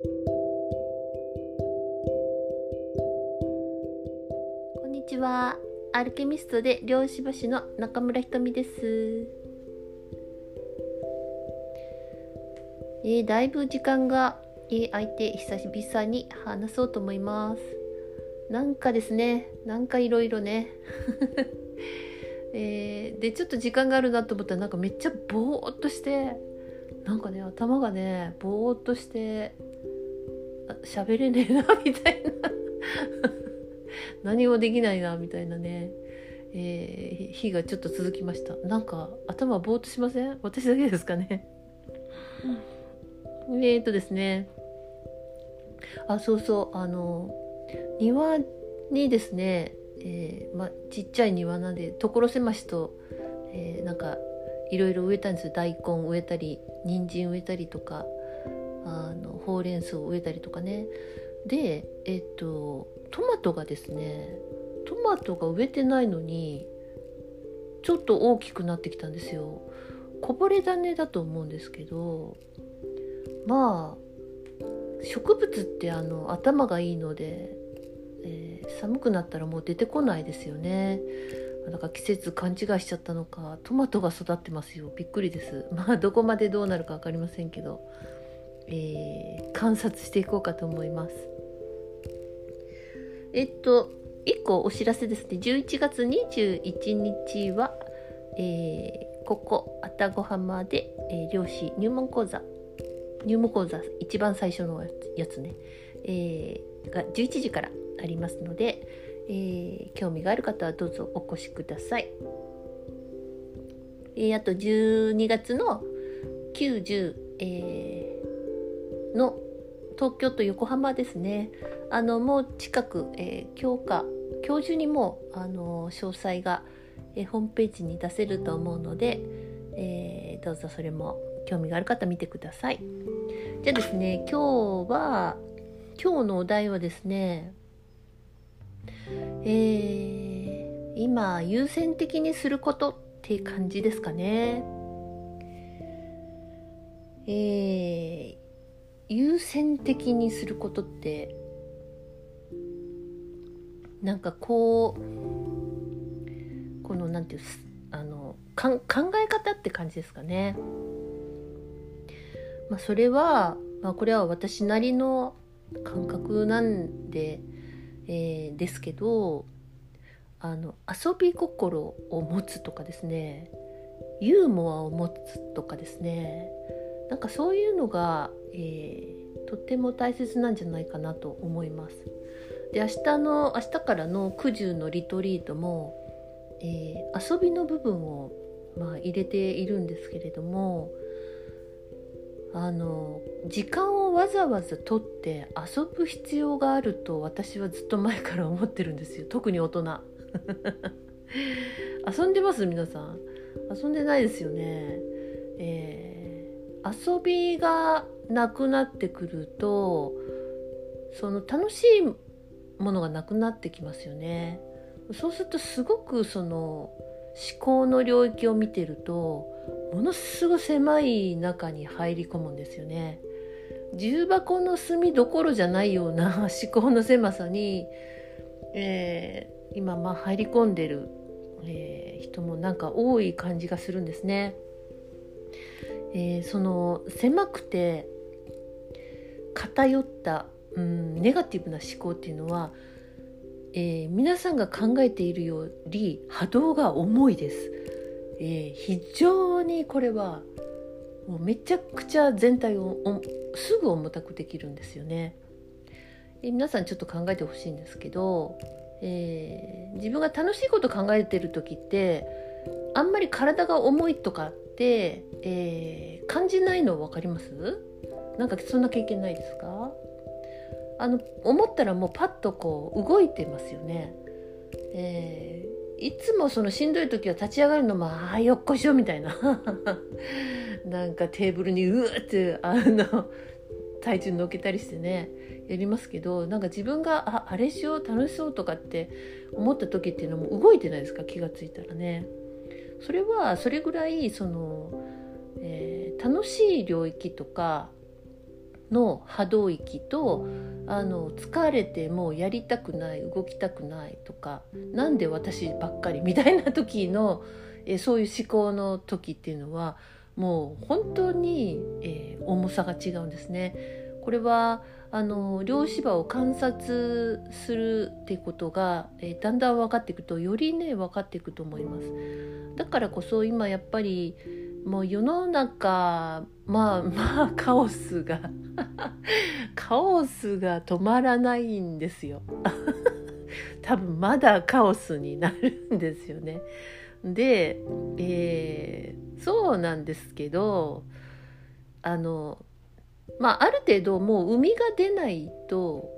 こんにちは。アルケミストで漁師橋の中村ひとみです。えー、だいぶ時間が、えー、空いて久々に話そうと思います。なんかですねなんかいろいろね。えー、でちょっと時間があるなと思ったらなんかめっちゃぼーっとしてなんかね頭がねぼーっとして喋れねえなみたいな。何もできないなみたいなね、えー、日がちょっと続きました。なんか頭ぼーっとしません？私だけですかね、うん、えー、っとですね。あそうそう。あの庭にですねえー、まちっちゃい庭なんで所狭しと、えー、なんかいろいろ植えたんですよ。大根植えたり人参植えたりとかあのほうれん草を植えたりとかね。でえっ、とトマトがですねトマトが植えてないのにちょっと大きくなってきたんですよ。こぼれ種だと思うんですけどまあ植物ってあの頭がいいのでえー、寒くなったらもう出てこないですよね。なんか季節勘違いしちゃったのかトマトが育ってますよ。びっくりです。まあどこまでどうなるか分かりませんけど、えー、観察していこうかと思います。えっと1個お知らせですね。11月21日は、えー、ここ愛宕浜で、えー、漁師入門講座。入門講座一番最初のやつね、えー、が11時からありますので、えー、興味がある方はどうぞお越しください。えー、あと12月の90、えー、の東京と横浜ですね。あのもう近く、えー、今日か今日中にもあの詳細が、えー、ホームページに出せると思うので、えー、どうぞそれも興味がある方見てください。じゃあですね今日は今日のお題はですねえー、今優先的にすることっていう感じですかね。えー、優先的にすることってなんかこうこのなんていうあのか考え方って感じですかね。まあ、それは、まあ、これは私なりの感覚なんでえー、ですけどあの遊び心を持つとかですねユーモアを持つとかですねなんかそういうのが、えー、とっても大切なんじゃないかなと思います。で明日の明日からの九十のリトリートも、えー、遊びの部分を、まあ、入れているんですけれどもあの時間をわざわざとって遊ぶ必要があると私はずっと前から思ってるんですよ。特に大人。遊んでます？皆さん。遊んでないですよね。えー、遊びがなくなってくるとその楽しいものがなくなってきますよねそうするとすごくその思考の領域を見てるとものすごい狭い中に入り込むんですよね。重箱の隅どころじゃないような思考の狭さに、えー、今まあ入り込んでる、えー、人もなんか多い感じがするんですね。えー、その狭くて偏った、うん、ネガティブな思考っていうのは、えー、皆さんが考えているより波動が重いです。えー、非常にこれはもうめちゃくちゃ全体をすぐ重たくできるんですよね。えー、皆さんちょっと考えてほしいんですけど、えー、自分が楽しいこと考えてる時ってあんまり体が重いとかって、えー、感じないの分かります？なんかそんな経験ないですか？あの思ったらもうパッとこう動いてますよね。えーいつもそのしんどい時は立ち上がるのもああよっこしょみたいな なんかテーブルにうーってあの体重乗っけたりしてねやりますけどなんか自分がああれしよう楽しそうとかって思った時っていうのも動いてないですか？気が付いたらね。それはそれぐらいその、えー、楽しい領域とかの波動域とあの疲れてもやりたくない動きたくないとかなんで私ばっかりみたいな時の、えそういう思考の時っていうのはもう本当に、えー、重さが違うんですね。これはあの量子場を観察するってことが、えー、だんだん分かっていくとよりね分かっていくと思います。だからこそ今やっぱりもう世の中まあまあカオスが カオスが止まらないんですよ。多分まだカオスになるんですよね。で、えー、そうなんですけどあのまあある程度もう海が出ないと、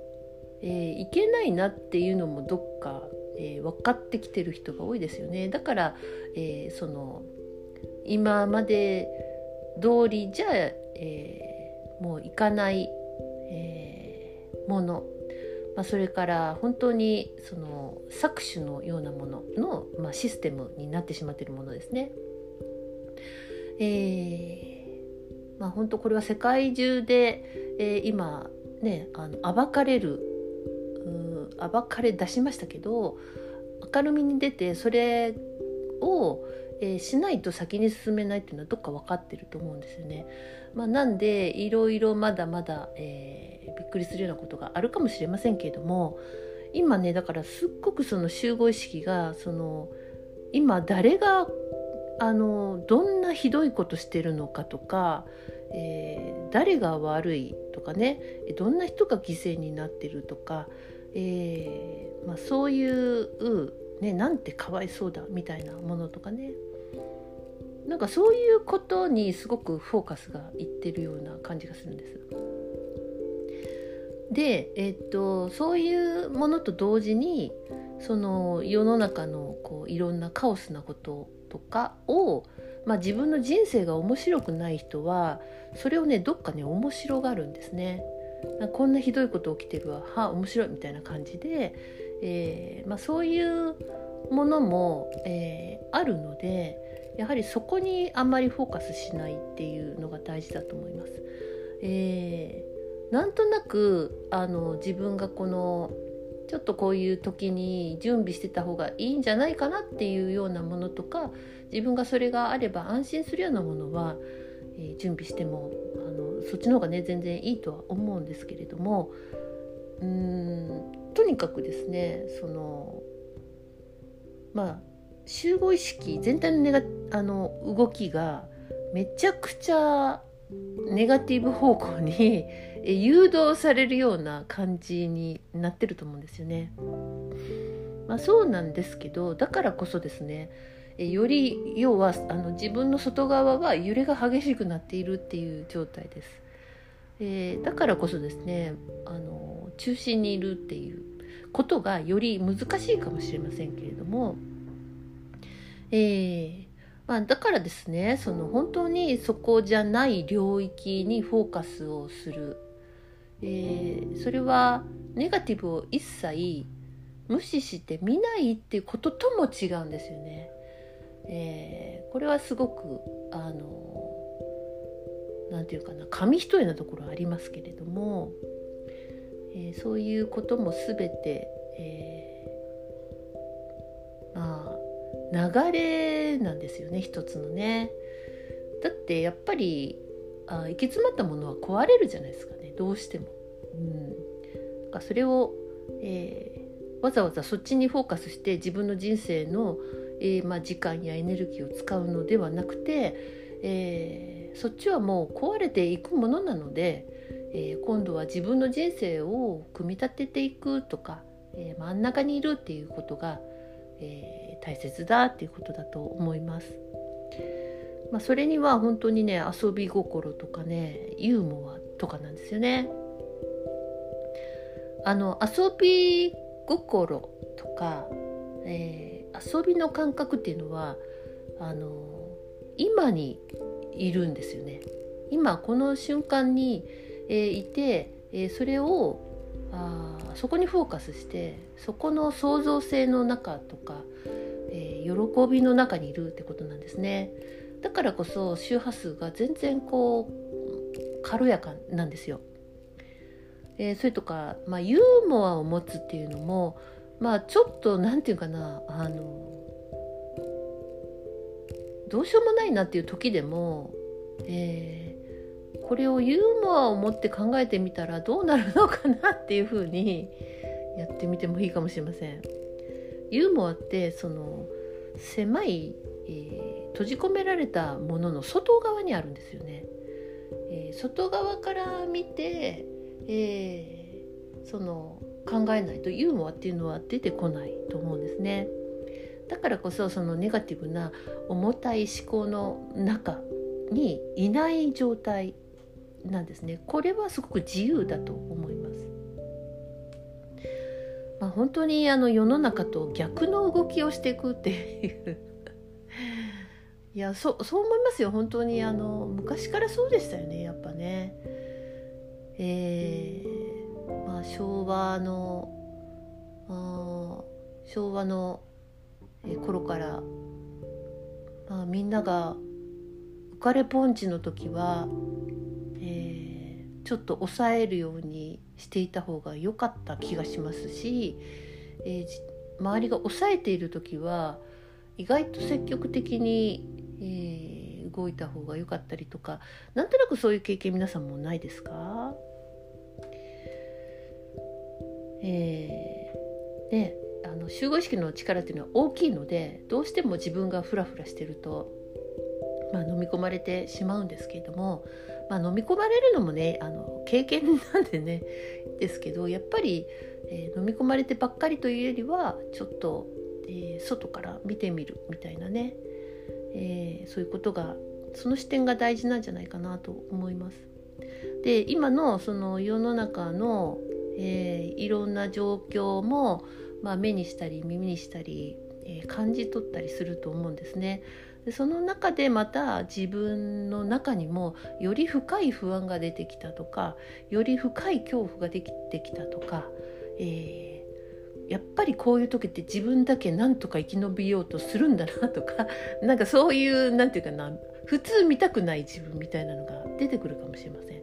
えー、いけないなっていうのもどっか、えー、分かってきてる人が多いですよね。だから、えー、その今まで通りじゃ、えー、もういかない、えー、もの、まあ、それから本当にその搾取のようなものの、まあ、システムになってしまっているものですね。えーまあ、本当これは世界中で、えー、今ねあの暴かれる暴かれ出しましたけど明るみに出てそれを、えー、しないと先に進めないっていうのはどっか分かってると思うんですよね。まあ、なんでいろいろまだまだ、えー、びっくりするようなことがあるかもしれませんけれども今ねだからすっごくその集合意識がその今誰があのどんなひどいことしてるのかとか、えー、誰が悪いとかねどんな人が犠牲になってるとか、えーまあ、そういうね、なんてかわいそうだみたいなものとかねなんかそういうことにすごくフォーカスがいってるような感じがするんです。で、えっと、そういうものと同時にその世の中のこういろんなカオスなこととかを、まあ、自分の人生が面白くない人はそれをねどっかね面白がるんですね。こんなひどいこと起きてるわは面白いみたいな感じで、えーまあ、そういうものも、えー、あるのでやはりそこにあんまりフォーカスしないっていうのが大事だと思います。えー、なんとなくあの自分がこのちょっとこういう時に準備してた方がいいんじゃないかなっていうようなものとか自分がそれがあれば安心するようなものは、えー、準備してもあのそっちの方がね全然いいとは思うんですけれどもうーんとにかくですねそのまあ集合意識全体のネガあの動きがめちゃくちゃネガティブ方向に誘導されるような感じになってると思うんですよね。まあ、そうなんですけどだからこそですねより要はあの自分の外側は揺れが激しくなっているっていう状態です。えー、だからこそですねあの中心にいるっていうことがより難しいかもしれませんけれども、えーまあ、だからですねその本当にそこじゃない領域にフォーカスをする、えー、それはネガティブを一切無視して見ないっていうこととも違うんですよね。えー、これはすごくあの何て言うかな紙一重なところありますけれども、えー、そういうことも全て、えー、まあ流れなんですよね一つのね。だってやっぱりあ行き詰まったものは壊れるじゃないですかねどうしても。うん、かそれを、えー、わざわざそっちにフォーカスして自分の人生の、えー、まあ、時間やエネルギーを使うのではなくて、えー、そっちはもう壊れていくものなので、えー、今度は自分の人生を組み立てていくとか、えー、真ん中にいるっていうことが、えー、大切だっていうことだと思います。まあ、それには本当にね遊び心とかねユーモアとかなんですよね。あの遊び心とか、え、遊びの感覚っていうのはあの今にいるんですよね。今この瞬間にえいて、えそれをあそこにフォーカスしてそこの創造性の中とか、えー、喜びの中にいるってことなんですね。だからこそ周波数が全然こう軽やかなんですよ。えー、それとか、まあ、ユーモアを持つっていうのもまあちょっと何て言うかなあのどうしようもないなっていう時でも、えー、これをユーモアを持って考えてみたらどうなるのかなっていうふうに やってみてもいいかもしれません。ユーモアってその狭い、えー、閉じ込められたものの外側にあるんですよね。えー、外側から見て、えー、その考えないとユーモアっていうのは出てこないと思うんですね。だからこそそのネガティブな重たい思考の中にいない状態なんですね。これはすごく自由だと思います。まあ、本当にあの世の中と逆の動きをしていくっていう いやそそう思いますよ本当にあの昔からそうでしたよねやっぱね。えー、まあ、昭和の昭和の頃から、まあ、みんなが浮かれポンチの時は、ちょっと抑えるようにしていた方が良かった気がしますし、えー、周りが抑えている時は意外と積極的に、えー、動いた方が良かったりとかなんとなくそういう経験皆さんもないですか？えー、であの集合意識の力っていうのは大きいのでどうしても自分がフラフラしてると、まあ、飲み込まれてしまうんですけれども、まあ、飲み込まれるのもねあの経験なんでねですけどやっぱり、えー、飲み込まれてばっかりというよりはちょっと、えー、外から見てみるみたいなね、えー、そういうことがその視点が大事なんじゃないかなと思います。で今のその世の中のえ、いろんな状況も、まあ、目にしたり耳にしたり、え、感じ取ったりすると思うんですね。でその中でまた自分の中にもより深い不安が出てきたとかより深い恐怖ができてきたとか、えー、やっぱりこういう時って自分だけなんとか生き延びようとするんだなとか なんかそういうなんていうかな普通見たくない自分みたいなのが出てくるかもしれません。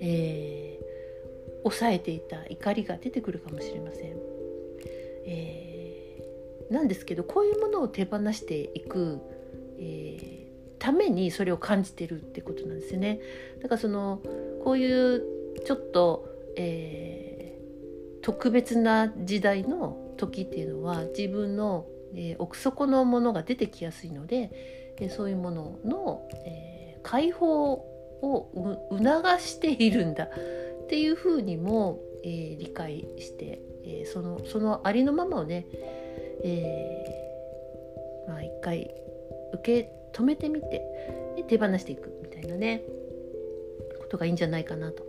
えー抑えていた怒りが出てくるかもしれません。えー、なんですけどこういうものを手放していく、えー、ためにそれを感じてるってことなんですね。だからそのこういうちょっと、えー、特別な時代の時っていうのは自分の、えー、奥底のものが出てきやすいので、え、そういうものの、え、解放を促しているんだっていうふうにも、え、理解して、え、そのそのありのままをね、えー、まあ一回受け止めてみてで手放していくみたいなねことがいいんじゃないかなと。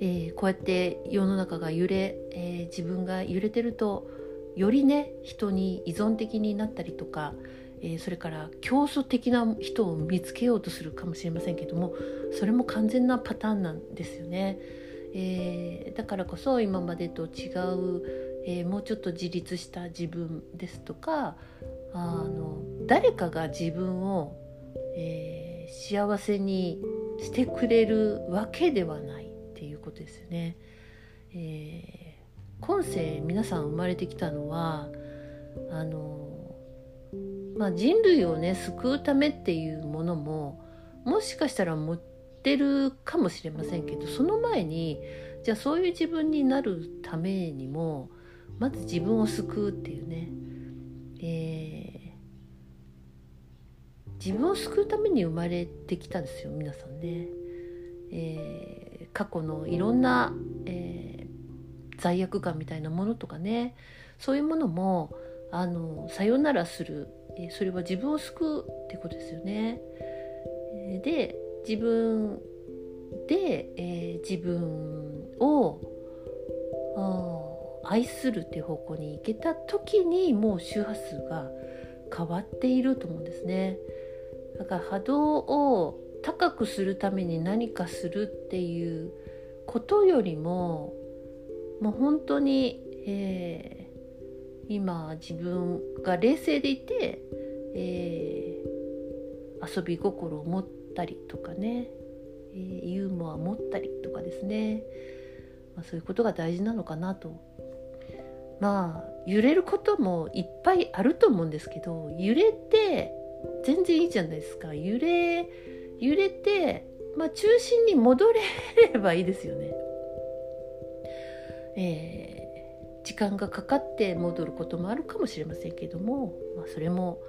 えー、こうやって世の中が揺れ、えー、自分が揺れてるとよりね人に依存的になったりとか、えー、それから競争的な人を見つけようとするかもしれませんけどもそれも完全なパターンなんですよね。えー、だからこそ今までと違う、えー、もうちょっと自立した自分ですとかあの誰かが自分を、えー、幸せにしてくれるわけではないっていうことですよね。えー、今世皆さん生まれてきたのはあの、まあ、人類をね救うためっていうものももしかしたら持ってるかもしれませんけどその前にじゃあそういう自分になるためにもまず自分を救うっていうね、えー、自分を救うために生まれてきたんですよ皆さんね。えー、過去のいろんな、えー、罪悪感みたいなものとかねそういうものもあのさよならする、えー、それは自分を救うってことですよね。で自分で、え、自分を愛するっていう方向に行けた時にもう周波数が変わっていると思うんですね。だから波動を高くするために何かするっていうことよりももう本当に、えー、今自分が冷静でいて、えー、遊び心を持ったりとかね、えー、ユーモア持ったりとかですね。まあ、そういうことが大事なのかなと。まあ揺れることもいっぱいあると思うんですけど揺れて全然いいじゃないですか揺れ揺れて、まあ、中心に戻れればいいですよね。えー、時間がかかって戻ることもあるかもしれませんけども、まあ、それも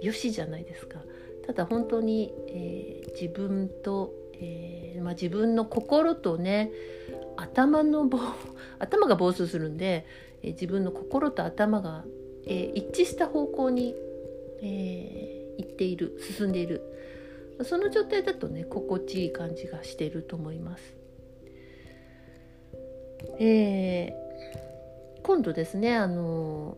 よしじゃないですか。ただ本当に、えー、自分と、えー、まあ、自分の心とね頭の頭が暴走するんで、え自分の心と頭が、え一致した方向に、え行っている進んでいるその状態だとね心地いい感じがしてると思います。えー、今度ですねあの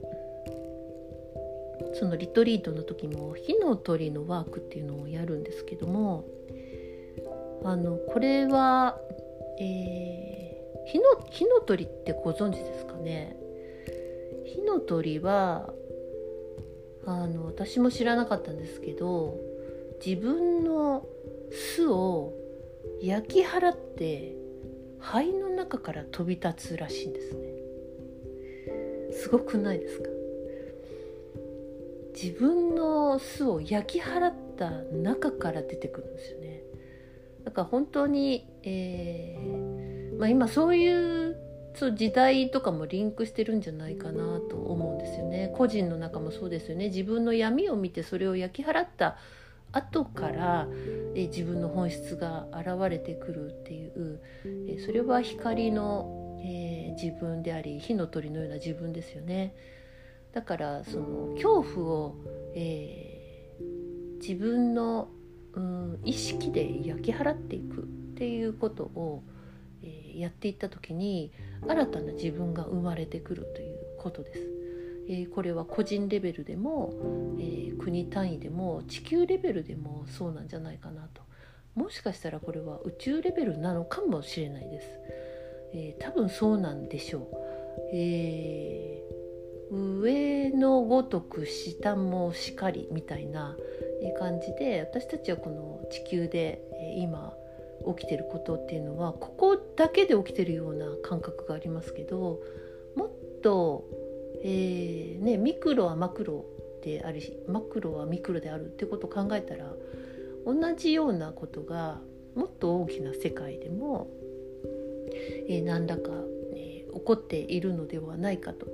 そのリトリートの時も火の鳥のワークっていうのをやるんですけどもあのこれは、えー、火の火の鳥ってご存知ですかね？火の鳥はあの私も知らなかったんですけど自分の巣を焼き払って肺の中から飛び立つらしいんですね。すごくないですか？自分の巣を焼き払った中から出てくるんですよね。だから本当に、えーまあ、今そういうそう時代とかもリンクしてるんじゃないかなと思うんですよね。個人の中もそうですよね。自分の闇を見てそれを焼き払った後からえ自分の本質が現れてくるっていうえそれは光の、えー、自分であり火の鳥のような自分ですよね。だからその恐怖を、えー、自分の、うん、意識で焼き払っていくっていうことをえやっていった時に新たな自分が生まれてくるということです。え、これは個人レベルでも、え、国単位でも地球レベルでもそうなんじゃないかなと。もしかしたらこれは宇宙レベルなのかもしれないです、えー、多分そうなんでしょう、え上のごとく下もしかりみたいな感じで私たちはこの地球で今起きてることっていうのはここだけで起きてるような感覚がありますけどもっと、えーね、ミクロはマクロでありマクロはミクロであるってことを考えたら同じようなことがもっと大きな世界でも、えー、何らか、え、起こっているのではないかと、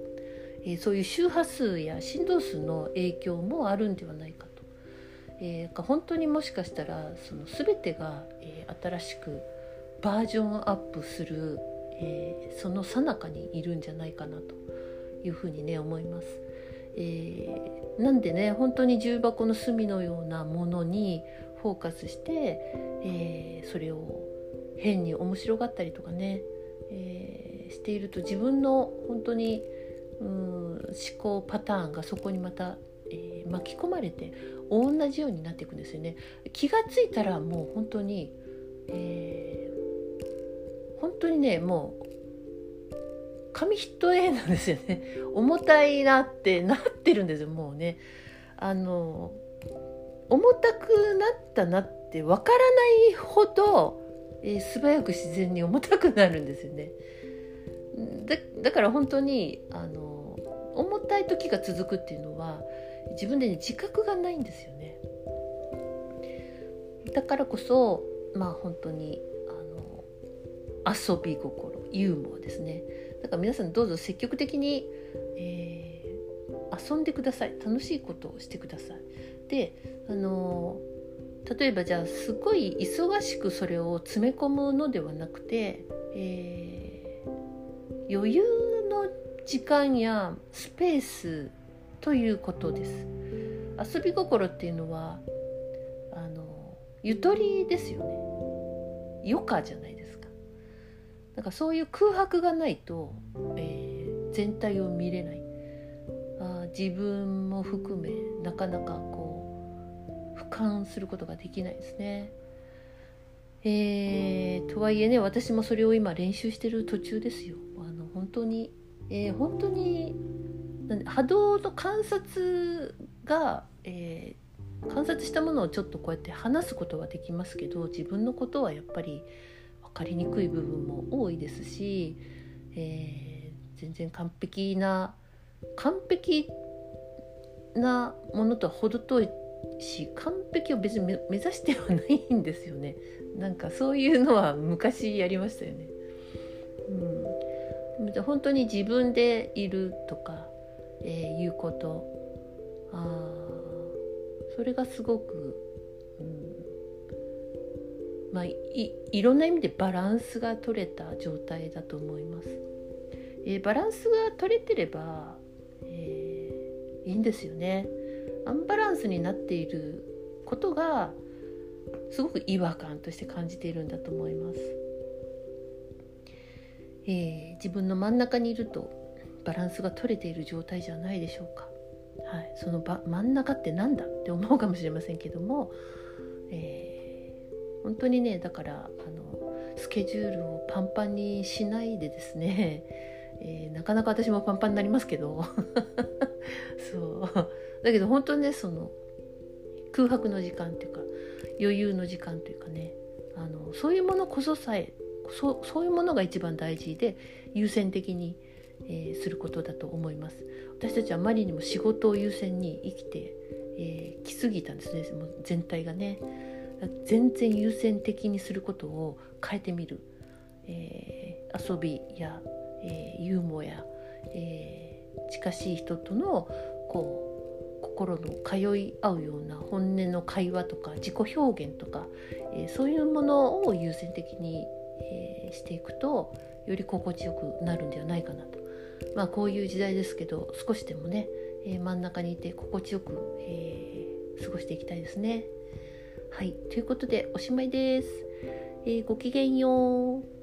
えー、そういう周波数や振動数の影響もあるんではないかと。えー、本当にもしかしたらその全てが、えー、新しくバージョンアップする、えー、その最中にいるんじゃないかなというふうにね思います。えー、なんでね本当に重箱の隅のようなものにフォーカスして、えー、それを変に面白がったりとかね、えー、していると自分の本当にうん思考パターンがそこにまた巻き込まれて同じようになっていくんですよね。気がついたらもう本当に、えー、本当にねもう紙一重なんですよね 重たいなってなってるんですよもうね。あの重たくなったなってわからないほど、えー、素早く自然に重たくなるんですよね。だだから本当にあの重たい時が続くっていうのは自分でね自覚がないんですよね。だからこそまあ本当にあの遊び心ユーモアですね。だから皆さんどうぞ積極的に、えー、遊んでください。楽しいことをしてください。であの例えばじゃあすごい忙しくそれを詰め込むのではなくて、えー、余裕の時間やスペースということです。遊び心っていうのはあのゆとりですよね。余暇じゃないですか。だからそういう空白がないと、えー、全体を見れない。あ自分も含めなかなかこう俯瞰することができないですね。えー、とはいえね私もそれを今練習してる途中ですよ。あの本当に、えー、本当に波動の観察が、えー、観察したものをちょっとこうやって話すことはできますけど自分のことはやっぱりわかりにくい部分も多いですし、えー、全然完璧な完璧なものとは程遠いし完璧を別に目指してはないんですよねなんかそういうのは昔やりましたよね。うん、本当に自分でいるとか、えー、いうことあそれがすごく、うん、まあいいろんな意味でバランスが取れた状態だと思います。えー、バランスが取れてれば、えー、いいんですよね。アンバランスになっていることがすごく違和感として感じているんだと思います。えー、自分の真ん中にいるとバランスが取れている状態じゃないでしょうか。はい、その真ん中って何だって思うかもしれませんけども、えー、本当にねだからあのスケジュールをパンパンにしないでですね、えー、なかなか私もパンパンになりますけど。そう。だけど本当にねその空白の時間っていうか余裕の時間というかねあのそういうものこそさえそそういうものが一番大事で優先的に、えー、することだと思います。私たちはあまりにも仕事を優先に生きてえー、来すぎたんですね。もう全体がね。全然優先的にすることを変えてみる、えー、遊びや、えー、ユーモアや、え近しい人とのこう心の通い合うような本音の会話とか自己表現とか、えー、そういうものを優先的に、えー、していくとより心地よくなるんではないかなと。まあこういう時代ですけど少しでもね、えー、真ん中にいて心地よく、え過ごしていきたいですね。はいということでおしまいです。えごきげんよう。